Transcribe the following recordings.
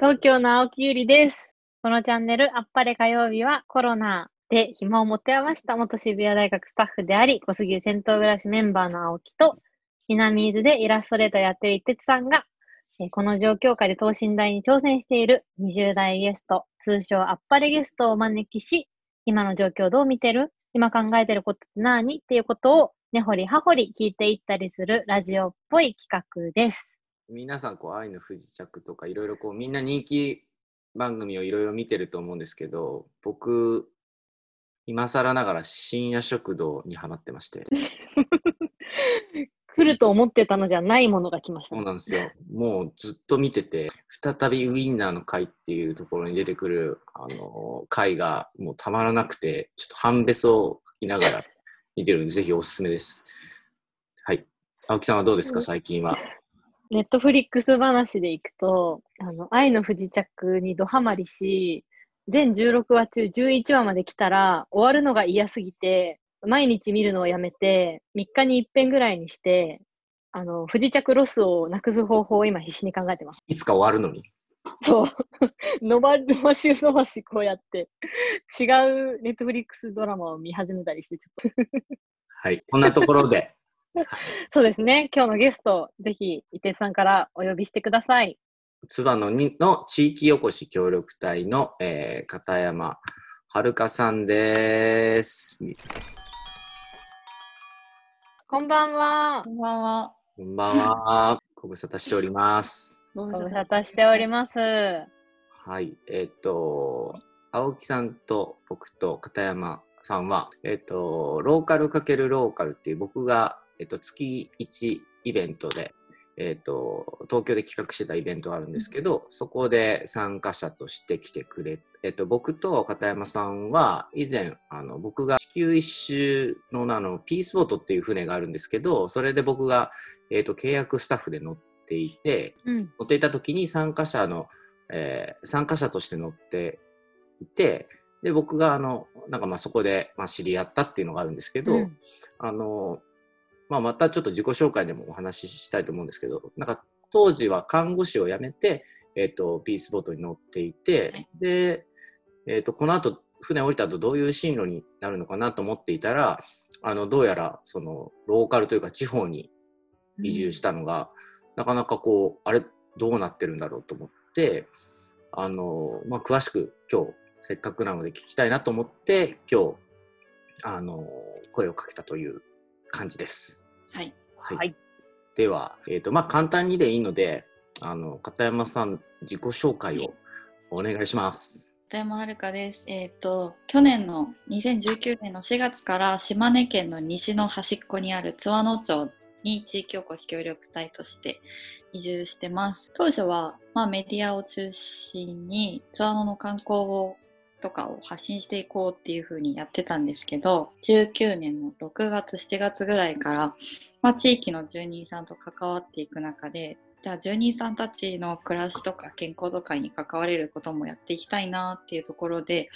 東京の青木ゆりです。このチャンネル、あっぱれ火曜日はコロナで暇を持て余した元渋谷大学スタッフであり、小杉湯銭湯暮らしメンバーの青木と、南伊豆でイラストレーターやってる一徹さんが、この状況下で等身大に挑戦している20代ゲスト、通称あっぱれゲストをお招きし、今の状況どう見てる今考えてることって何？っていうことを根掘り葉掘り聞いていったりするラジオっぽい企画です。皆さんこう愛の不時着とかいろいろこうみんな人気番組をいろいろ見てると思うんですけど僕今更ながら深夜食堂にハマってまして。来ると思ってたのじゃないものが来ました。そう。なんですよ。もうずっと見てて再びウインナーの回っていうところに出てくるあの回がもうたまらなくてちょっと半べそを書きながら見てるのでぜひおすすめです。はい。青木さんはどうですか？最近はネットフリックス話でいくと、あの、愛の不時着にドハマりし、全16話中11話まで来たら、終わるのが嫌すぎて、毎日見るのをやめて、3日に一遍ぐらいにして、あの、不時着ロスをなくす方法を今必死に考えてます。いつか終わるのにそう。伸ば、伸ばし伸ばしこうやって、違うネットフリックスドラマを見始めたりして、ちょっと。はいこんなところで そうですね。今日のゲスト、ぜひ、伊手さんからお呼びしてください。津田野にの地域おこし協力隊の、えー片山遥さんです。こんばんは。こんばんは。こんばんは。ご無沙汰しております。ごご無沙汰しております。はい。えっ、と、青木さんと僕と片山さんは、えっ、と、ローカル×ローカルっていう僕が、えっ、と、月1イベントで、えっ、と、東京で企画してたイベントがあるんですけど、そこで参加者として来てくれ、えっ、と、僕と片山さんは、以前、あの、僕が地球一周の、あの、ピースボートっていう船があるんですけど、それで僕が、えっ、と、契約スタッフで乗っていて、うん。乗っていた時に参加者の、えー参加者として乗っていてで僕があのなんかまあそこで、まあ、知り合ったっていうのがあるんですけど、うんあのまあ、またちょっと自己紹介でもお話ししたいと思うんですけどなんか当時は看護師を辞めて、えー、とピースボートに乗っていて、はいで、えー、とこの後船降りた後どういう進路になるのかなと思っていたらあのどうやらそのローカルというか地方に移住したのが、なかなかこうあれどうなってるんだろうと思ってあの、まあ、詳しく今日せっかくなので聞きたいなと思って今日あの声をかけたという感じです。はい。はいはいでは、えーとまあ、簡単にでいいのであの片山さん自己紹介をお願いします。片山遥です。えっ、と、去年の2019年の4月から島根県の西の端っこにある津和野町に地域おこし協力隊として移住してます。当初は、まあ、メディアを中心に津和野の観光をとかを発信していこうっていう風にやってたんですけど19年の6月7月ぐらいから、まあ、地域の住人さんと関わっていく中でじゃあ住人さんたちの暮らしとか健康とかに関われることもやっていきたいなっていうところで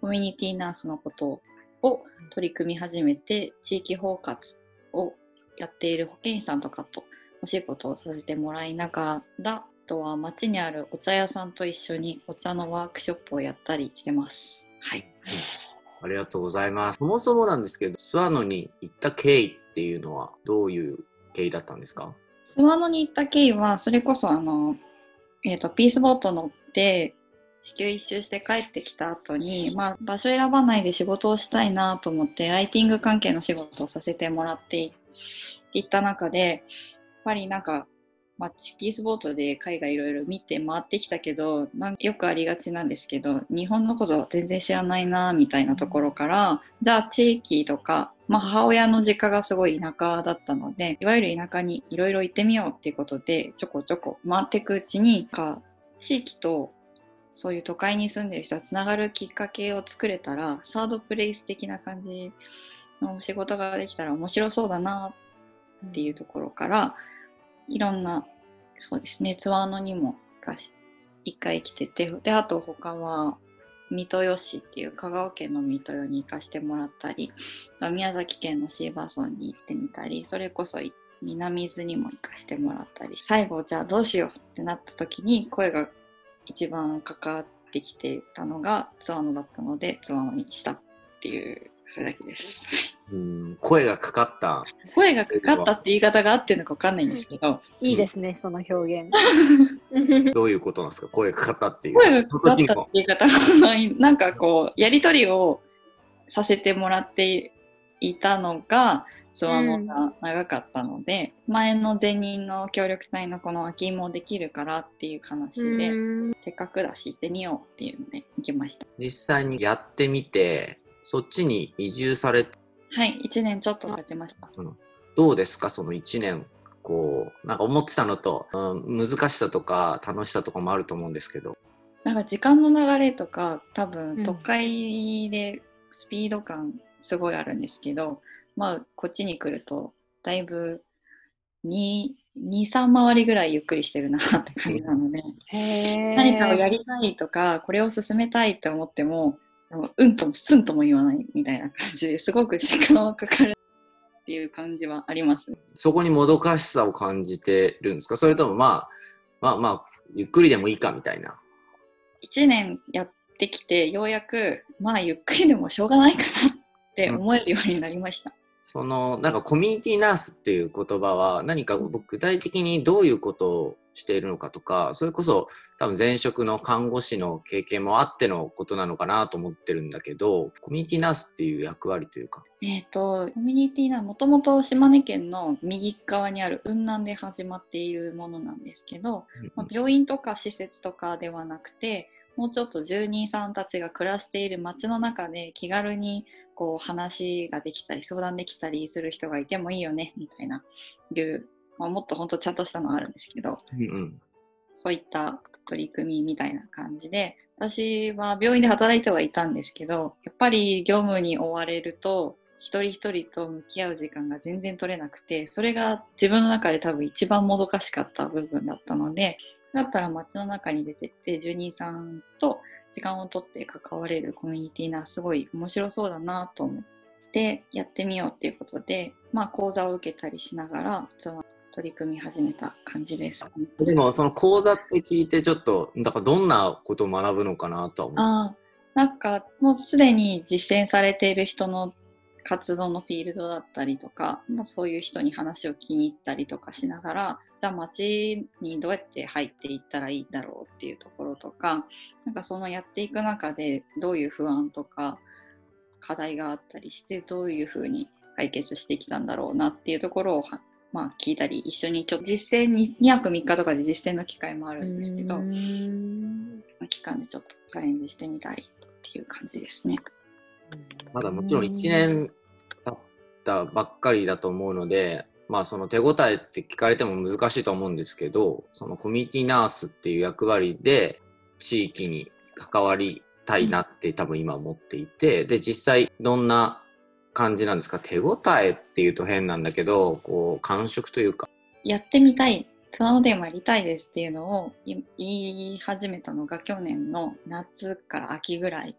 コミュニティナースのことを取り組み始めて地域包括をやっている保健師さんとかとお仕事をさせてもらいながらとは町にあるお茶屋さんと一緒にお茶のワークショップをやったりしてます。はい。ありがとうございます。そもそもなんですけど、諏訪野に行った経緯っていうのはどういう経緯だったんですか？諏訪野に行った経緯はそれこそあの、えー、とピースボート乗って地球一周して帰ってきた後に、まあ、場所選ばないで仕事をしたいなと思ってライティング関係の仕事をさせてもらっていいった中でやっぱりなんか、まあ、ピースボートで海外いろいろ見て回ってきたけどなんかよくありがちなんですけど日本のこと全然知らないなみたいなところからじゃあ地域とか、まあ、母親の実家がすごい田舎だったのでいわゆる田舎にいろいろ行ってみようっていうことでちょこちょこ回っていくうちにか地域とそういう都会に住んでる人がつながるきっかけを作れたらサードプレイス的な感じの仕事ができたら面白そうだなっていうところからいろんなそうですねツアーのにも一回来ててであと他は三豊市っていう香川県の三豊に行かしてもらったり宮崎県のシーバーソンに行ってみたりそれこそ南伊豆にも行かしてもらったり最後じゃあどうしようってなった時に声が一番かかってきてたのがツアーノだったのでツアーノにしたっていうそれだけです。うん声がかかった。声がかかったって言い方が合ってるのかわかんないんですけど、いいですね、その表現。どういうことなんですか？声がかかったっていう。声がかかったって言い方がないなんかこうやり取りをさせてもらっていたのがツアーノが長かったので、前の前任の協力隊のこの秋芋できるからっていう話で、うんせっかくだし行ってみようっていうので行きました。実際にやってみて、そっちに移住されはい、1年ちょっと経ちました。どうですか？その1年こうなんか思ってたのと、うん、難しさとか楽しさとかもあると思うんですけど。なんか時間の流れとか多うん。分都会でスピード感すごいあるんですけど、まあこっちに来るとだいぶ23回りぐらいゆっくりしてるなって感じなので、何かをやりたいとかこれを進めたいって思ってもうんともすんとも言わないみたいな感じですごく時間はかかるっていう感じはあります。そこにもどかしさを感じてるんですか？それともまあまあまあゆっくりでもいいかみたいな1年やってきてようやくまあゆっくりでもしょうがないかなって思えるようになりました。そのなんかコミュニティナースっていう言葉は何か具体的にどういうことをしているのかとかそれこそ多分前職の看護師の経験もあってのことなのかなと思ってるんだけどコミュニティナースっていう役割というか。えっ、とコミュニティなもともと島根県の右側にある雲南で始まっているものなんですけど、まあ、病院とか施設とかではなくてもうちょっと住人さんたちが暮らしている街の中で気軽にこう話ができたり相談できたりする人がいてもいいよねみたいないう、まあ、もっと本当ちゃんとしたのがあるんですけどうんうん。そういった取り組みみたいな感じで私は病院で働いてはいたんですけどやっぱり業務に追われると一人一人と向き合う時間が全然取れなくてそれが自分の中で多分一番もどかしかった部分だったのでだったら街の中に出てって住人さんと時間をとって関われるコミュニティなすごい面白そうだなと思ってやってみようっていうことで、まあ、講座を受けたりしながら取り組み始めた感じです。でもその講座って聞いてちょっとだからどんなことを学ぶのかなとは思うああ、なんかもうすでに実践されている人の活動のフィールドだったりとか、まあ、そういう人に話を聞きに行ったりとかしながら、じゃあ街にどうやって入っていったらいいんだろうっていうところとか、なんかそのやっていく中でどういう不安とか課題があったりして、どういうふうに解決してきたんだろうなっていうところをはまあ、聞いたり、一緒にちょっと実践に2泊3日とかで実践の機会もあるんですけど、うん期間でちょっとチャレンジしてみたりっていう感じですね。まだもちろん1年経ったばっかりだと思うので、まあその手応えって聞かれても難しいと思うんですけど、そのコミュニティナースっていう役割で地域に関わりたいなって多分今思っていて、で実際どんな感じなんですか？手応えっていうと変なんだけど、こう感触というか。やってみたい、ツアーのテーマやりたいですっていうのをい言い始めたのが去年の夏から秋ぐらい。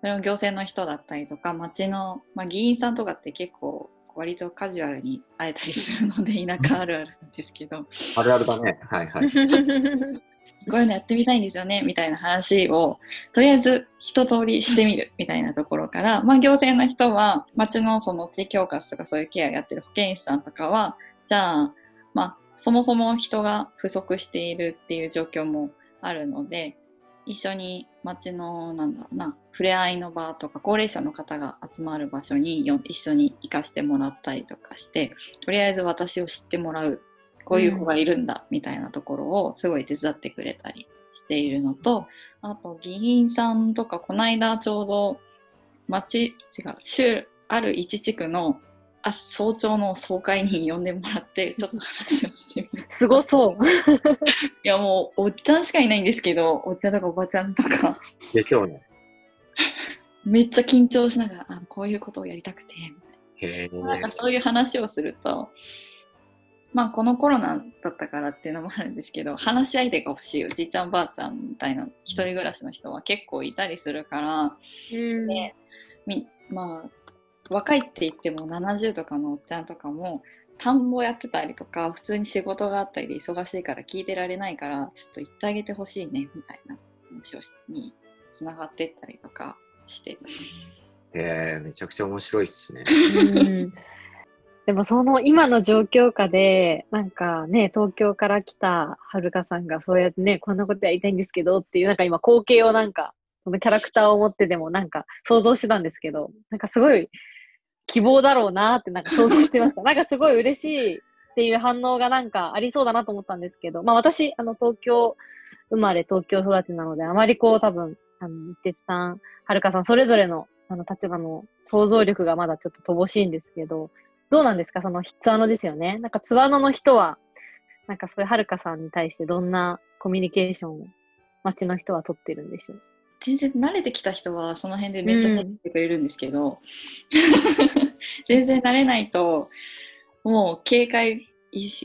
それを行政の人だったりとか、町の、まあ、議員さんとかって結構割とカジュアルに会えたりするので田舎あるあるなんですけど、あるあるだね。はいはい。こういうのやってみたいんですよねみたいな話をとりあえず一通りしてみるみたいなところから、まあ、行政の人は町のその地域包括とかそういうケアやってる保健師さんとかはじゃあ、まあ、そもそも人が不足しているっていう状況もあるので一緒に町のなんだろうな触れ合いの場とか高齢者の方が集まる場所によ一緒に行かしてもらったりとかしてとりあえず私を知ってもらうこういう子がいるんだみたいなところをすごい手伝ってくれたりしているのとあと議員さんとかこの間ちょうど町違う州ある一地区のあ早朝の総会に呼んでもらって ちょっと話をしてみるすごそう。いやもうおっちゃんしかいないんですけどおっちゃんとかおばちゃんとかでしょうね。めっちゃ緊張しながらあこういうことをやりたくてへえ。なんかそういう話をすると、まあこのコロナだったからっていうのもあるんですけど、話し相手が欲しいおじいちゃんおばあちゃんみたいな一人暮らしの人は結構いたりするから、うん。でみまあ若いって言っても70とかのおっちゃんとかも田んぼやってたりとか普通に仕事があったりで忙しいから聞いてられないからちょっと言ってあげてほしいねみたいな話をしにつながってったりとかしてえー、めちゃくちゃ面白いっすね。でもその今の状況下で、なんかね、東京から来たはるかさんがそうやってね、こんなことやりたいんですけどっていう、なんか今光景をなんか、そのキャラクターを持ってでもなんか想像してたんですけど、なんかすごい希望だろうなってなんか想像してました。なんかすごい嬉しいっていう反応がなんかありそうだなと思ったんですけど、まあ私、あの東京生まれ東京育ちなので、あまりこう多分、あの、一徹さん、はるかさん、それぞれのあの立場の想像力がまだちょっと乏しいんですけど、どうなんですか？そのツアノですよね。なんかツアノの人は、なんかそういうはるかさんに対してどんなコミュニケーションを街の人は取ってるんでしょう？全然慣れてきた人はその辺でめっちゃ入ってくれるんですけど、全然慣れないともう警戒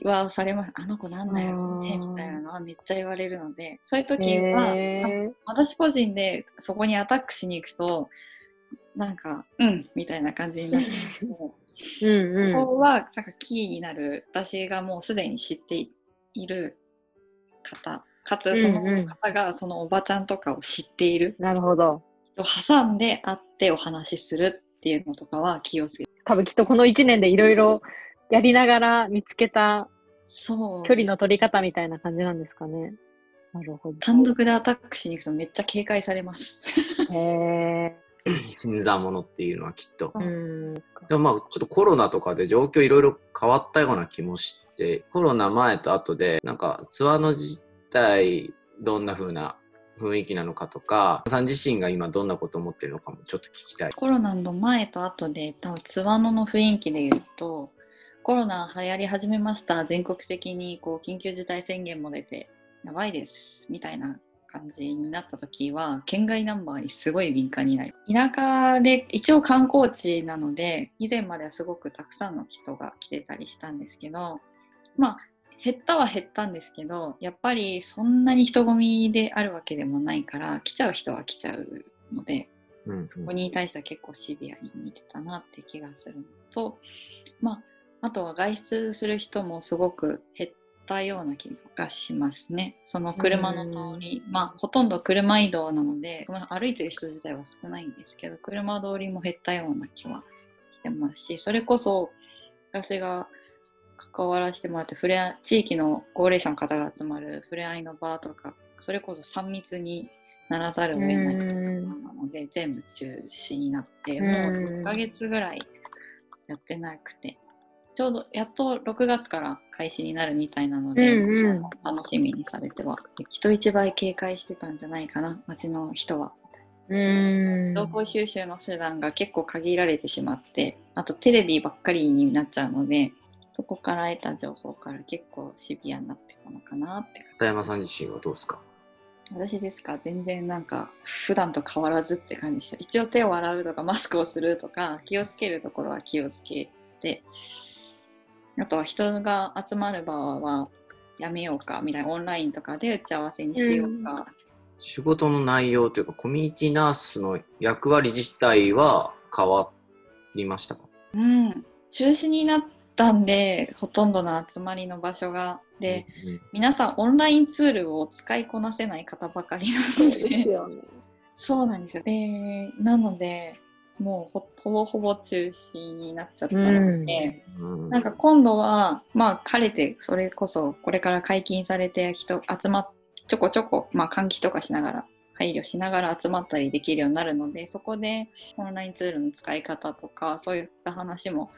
はされます。あの子なんだよねみたいなのはめっちゃ言われるのでそういう時は、私個人でそこにアタックしに行くとなんかうんみたいな感じになってうんうん、ここはなんかキーになる私がもうすでに知っている方かつその方がそのおばちゃんとかを知っている、なるほど挟んで会ってお話しするっていうのとかは気をつけて多分きっとこの1年でいろいろやりながら見つけた距離の取り方みたいな感じなんですかね。なるほど。単独でアタックしに行くとめっちゃ警戒されます。へえ。新参者っていうのはきっと。でもまあちょっとコロナとかで状況いろいろ変わったような気もしてコロナ前と後でなんかツアーの自体どんな風な雰囲気なのかとかさん自身が今どんなことを思ってるのかもちょっと聞きたい。コロナの前と後で多分ツアーのの雰囲気で言うとコロナ流行り始めました。全国的にこう緊急事態宣言も出てやばいです。みたいな感じになった時は県外ナンバーにすごい敏感になる田舎で一応観光地なので以前まではすごくたくさんの人が来てたりしたんですけどまあ減ったは減ったんですけどやっぱりそんなに人混みであるわけでもないから来ちゃう人は来ちゃうので、うんうん、そこに対しては結構シビアに見てたなって気がするのとまああとは外出する人もすごく減ったような気がしますね。その車の通り、まあほとんど車移動なので、その歩いてる人自体は少ないんですけど、車通りも減ったような気はしてますし、それこそ私が関わらせてもらって触れ合地域の高齢者の方が集まる触れ合いの場とか、それこそ3密にならざるを得ないなので、全部中止になって、もう1ヶ月ぐらいやってなくて、ちょうどやっと6月から開始になるみたいなので、うんうん、楽しみにされては人一倍警戒してたんじゃないかな街の人は。うん。情報収集の手段が結構限られてしまってあとテレビばっかりになっちゃうのでそこから得た情報から結構シビアになってたのかなって片山さん自身はどうですか？私ですか？全然なんか普段と変わらずって感じでした。一応手を洗うとかマスクをするとか気をつけるところは気をつけてあとは人が集まる場はやめようかみたいなオンラインとかで打ち合わせにしようか、うん、仕事の内容というかコミュニティナースの役割自体は変わりましたか？うん。中止になったんでほとんどの集まりの場所が。で、うんうん、皆さんオンラインツールを使いこなせない方ばかりなので、ね、そうなんですよ。でなのでもうほぼほぼ中止になっちゃったので、うん、なんか今度はまあ晴れてそれこそこれから解禁されて人集まっちょこちょこ、まあ、換気とかしながら配慮しながら集まったりできるようになるのでそこでオンラインツールの使い方とかそういった話も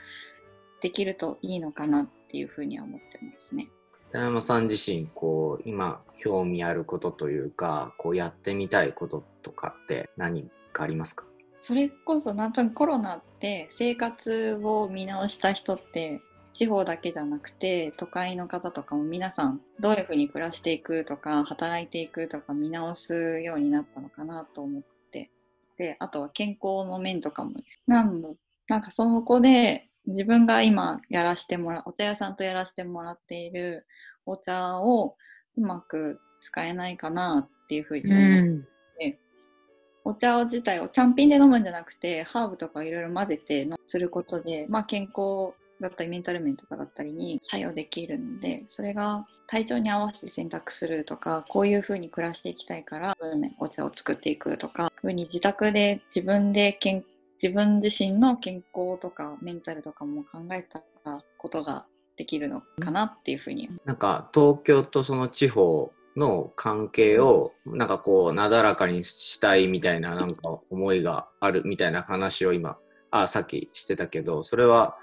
できるといいのかなっていうふうには思ってますね。田山さん自身こう今興味あることというかこうやってみたいこととかって何かありますか？それこそなんとコロナって生活を見直した人って地方だけじゃなくて都会の方とかも皆さんどういうふうに暮らしていくとか働いていくとか見直すようになったのかなと思って。であとは健康の面とかもなんなんかそこで自分が今やらしてもらお茶屋さんとやらせてもらっているお茶をうまく使えないかなっていうふうに思っ、お茶自体をちゃんぴんで飲むんじゃなくてハーブとかいろいろ混ぜてすることで、まあ、健康だったりメンタル面とかだったりに作用できるのでそれが体調に合わせて選択するとかこういう風に暮らしていきたいから、お茶を作っていくとか風に自宅で自分で健自分自身の健康とかメンタルとかも考えたことができるのかなっていうふうに。なんか東京とその地方の関係をなんかこうなだらかにしたいみたいななんか思いがあるみたいな話を今あさっきしてたけどそれは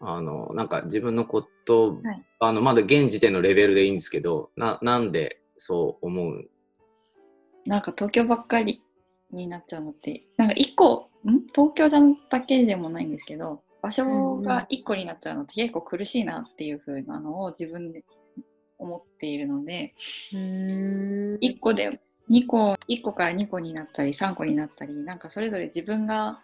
あのなんか自分のこと、はい、あのまだ現時点のレベルでいいんですけどななんでそう思う？なんか東京ばっかりになっちゃうのってなんか一個ん？東京じゃだけでもないんですけど場所が1個になっちゃうのって結構苦しいなっていう風なのを自分で思っているので1個で2個1個から2個になったり3個になったりなんかそれぞれ自分が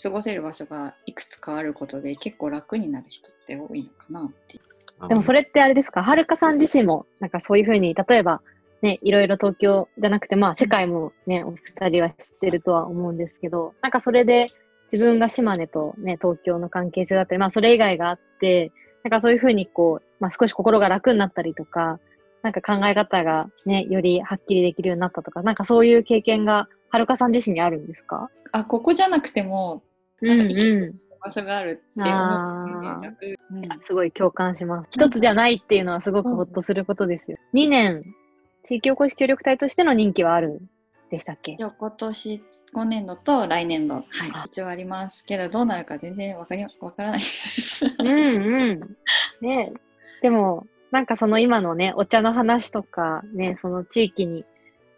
過ごせる場所がいくつかあることで結構楽になる人って多いのかなってでもそれってあれですか？はるかさん自身もなんかそういうふうに例えばね、いろいろ東京じゃなくて、まあ、世界もね、お二人は知ってるとは思うんですけど、なんかそれで自分が島根とね、東京の関係性だったり、まあそれ以外があって、なんかそういうふうにこう、まあ少し心が楽になったりとか、なんか考え方がね、よりはっきりできるようになったとか、なんかそういう経験がはるかさん自身にあるんですか？あ、ここじゃなくても、うんうん。場所があるって思う、うん、すごい共感します。一つじゃないっていうのはすごくほっとすることですよ。2年、地域おこし協力隊としての任期はあるでしたっけ？今年今年度と来年度、はい、一応ありますけど、どうなるか全然わかり わからないです。うんうん。ねでも、なんかその今のね、お茶の話とか、ね、その地域に、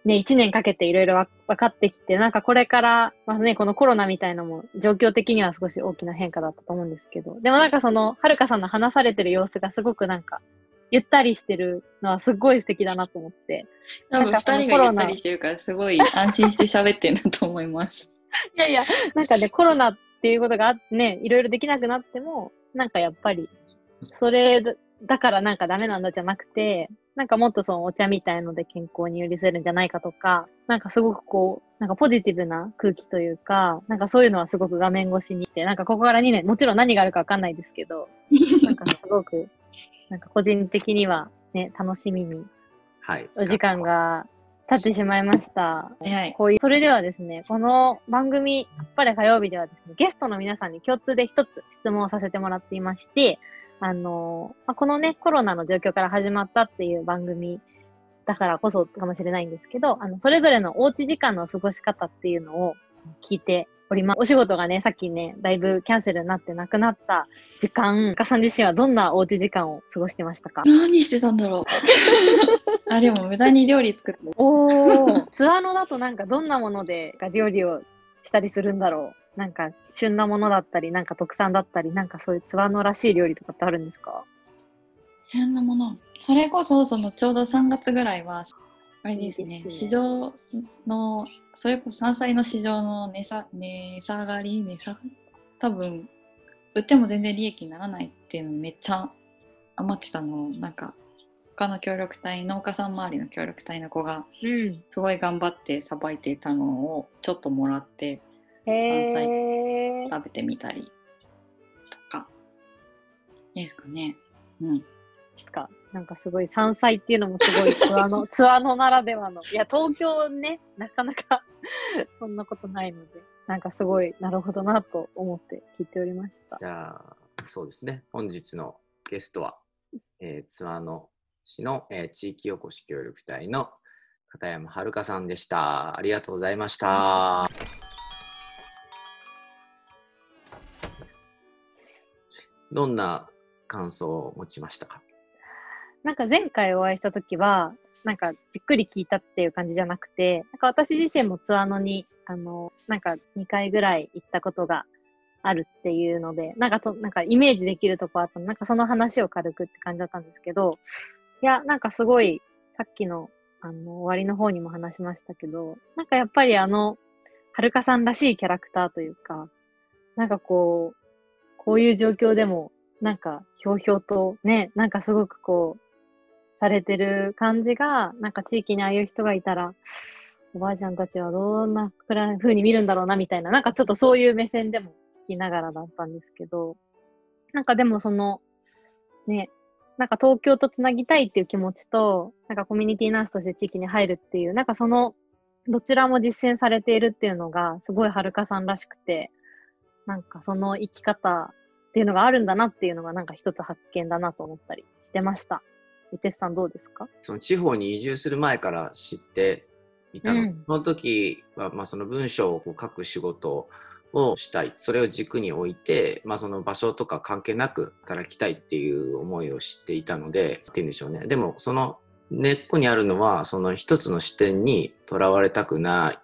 ね、一年かけていろいろ分かってきて、なんかこれから、まあね、このコロナみたいのも状況的には少し大きな変化だったと思うんですけど、でもなんかその、はるかさんの話されてる様子がすごくなんか、ゆったりしてるのはすごい素敵だなと思って。多分2人がゆったりしてるからすごい安心して喋ってるなと思います。いやいや、なんかね、コロナっていうことがあってね、いろいろできなくなっても、なんかやっぱり、それだからなんかダメなんだじゃなくて、なんかもっとそのお茶みたいので健康に寄り添えるんじゃないかとか、なんかすごくこう、なんかポジティブな空気というか、なんかそういうのはすごく画面越しにいて、なんかここから2年、もちろん何があるかわかんないですけど、なんかすごくなんか個人的にはね、楽しみに、はい。お時間が経ってしまいました。はい。こういう、それではですね、この番組、やっぱり火曜日ではですね、ゲストの皆さんに共通で一つ質問をさせてもらっていまして、あの、まあ、このね、コロナの状況から始まったっていう番組だからこそかもしれないんですけど、あの、それぞれのおうち時間の過ごし方っていうのを聞いております。お仕事がね、さっきね、だいぶキャンセルになってなくなった時間、かさん自身はどんなおうち時間を過ごしてましたか？何してたんだろう。あ、でも無駄に料理作っておお、ツアーのだとなんかどんなもので料理をしたりするんだろう。なんか旬なものだったり、なんか特産だったり、なんかそういうツアーのらしい料理とかってあるんですか？旬なもの。それこそそのちょうど3月ぐらいはあれですね、市場の、それこそ山菜の市場の値下値下がり、値下多分、売っても全然利益にならないっていうのめっちゃ余ってたのを、なんか、他の協力隊、農家さん周りの協力隊の子が、すごい頑張ってさばいていたのをちょっともらって、山菜食べてみたりとか、ですかね。うん。か。なんかすごい山菜っていうのもすごい ツアーの、ツアーのならではの。いや、東京ね、なかなか そんなことないので、なんかすごいなるほどなと思って聞いておりました。じゃあ、そうですね。本日のゲストは、えー、ツアーの市の、えー、地域おこし協力隊の片山遥さんでした。ありがとうございました。どんな感想を持ちましたか？なんか前回お会いした時は、なんかじっくり聞いたっていう感じじゃなくて、なんか私自身もツアーのに、あの、なんか2回ぐらい行ったことがあるっていうので、なんかと、なんかイメージできるとこあったの、なんかその話を軽くって感じだったんですけど、いや、なんかすごい、さっきの、あの、終わりの方にも話しましたけど、なんかやっぱりあの、はるかさんらしいキャラクターというか、なんかこう、こういう状況でも、なんか、ひょうひょうとね、なんかすごくこう、されてる感じが、なんか地域にああいう人がいたら、おばあちゃんたちはどんなふうに見るんだろうなみたいな、なんかちょっとそういう目線でも聞きながらだったんですけど、なんかでもその、ね、なんか東京とつなぎたいっていう気持ちと、なんかコミュニティナースとして地域に入るっていう、なんかその、どちらも実践されているっていうのが、すごいはるかさんらしくて、なんかその生き方っていうのがあるんだなっていうのが、なんか一つ発見だなと思ったりしてました。伊手さんどうですか？その地方に移住する前から知っていたの、うん。その時は、まあ、その文章をこう書く仕事をしたい。それを軸に置いて、まあ、その場所とか関係なく働きたいっていう思いを知っていたのでっていうんでしょうね。でもその根っこにあるのはその一つの視点にとらわれたくな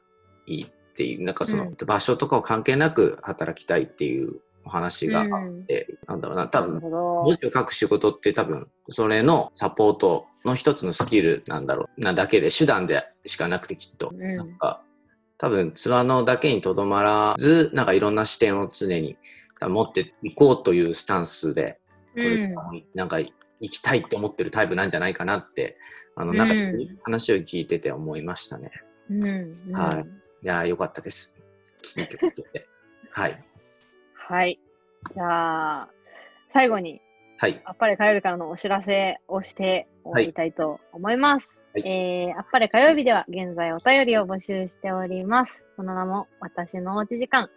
いっていうなんかそのうん。場所とかを関係なく働きたいっていうお話があうんって、なんだろうな多分文。字を書く仕事って多分それのサポートの一つのスキルなんだろうなだけで手段でしかなくてきっと、うんなんか多分ツアーのだけにとどまらずなんかいろんな視点を常に持っていこうというスタンスでこれなんか行きたいって思ってるタイプなんじゃないかなってあのなんかうん話を聞いてて思いましたね。うん。うん。はいいやーよかったです。聞いてくれて。はい。はい。じゃあ、最後に、はい。あっぱれ火曜日からのお知らせをして終わりたいと思います。はいえー、あっぱれ火曜日では現在お便りを募集しております。その名も私のおうち時間。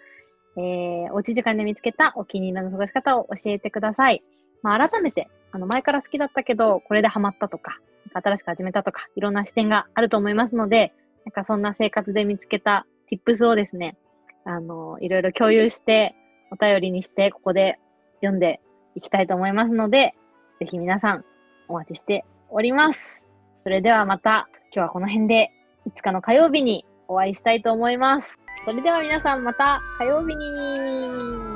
えー、おうち時間で見つけたお気に入りの過ごし方を教えてください。まあ、改めて、あの、前から好きだったけど、これでハマったとか、新しく始めたとか、いろんな視点があると思いますので、なんかそんな生活で見つけた tips をですね、あの、いろいろ共有して、お便りにして、ここで読んでいきたいと思いますので、ぜひ皆さんお待ちしております。それではまた、今日はこの辺で、5日の火曜日にお会いしたいと思います。それでは皆さんまた火曜日に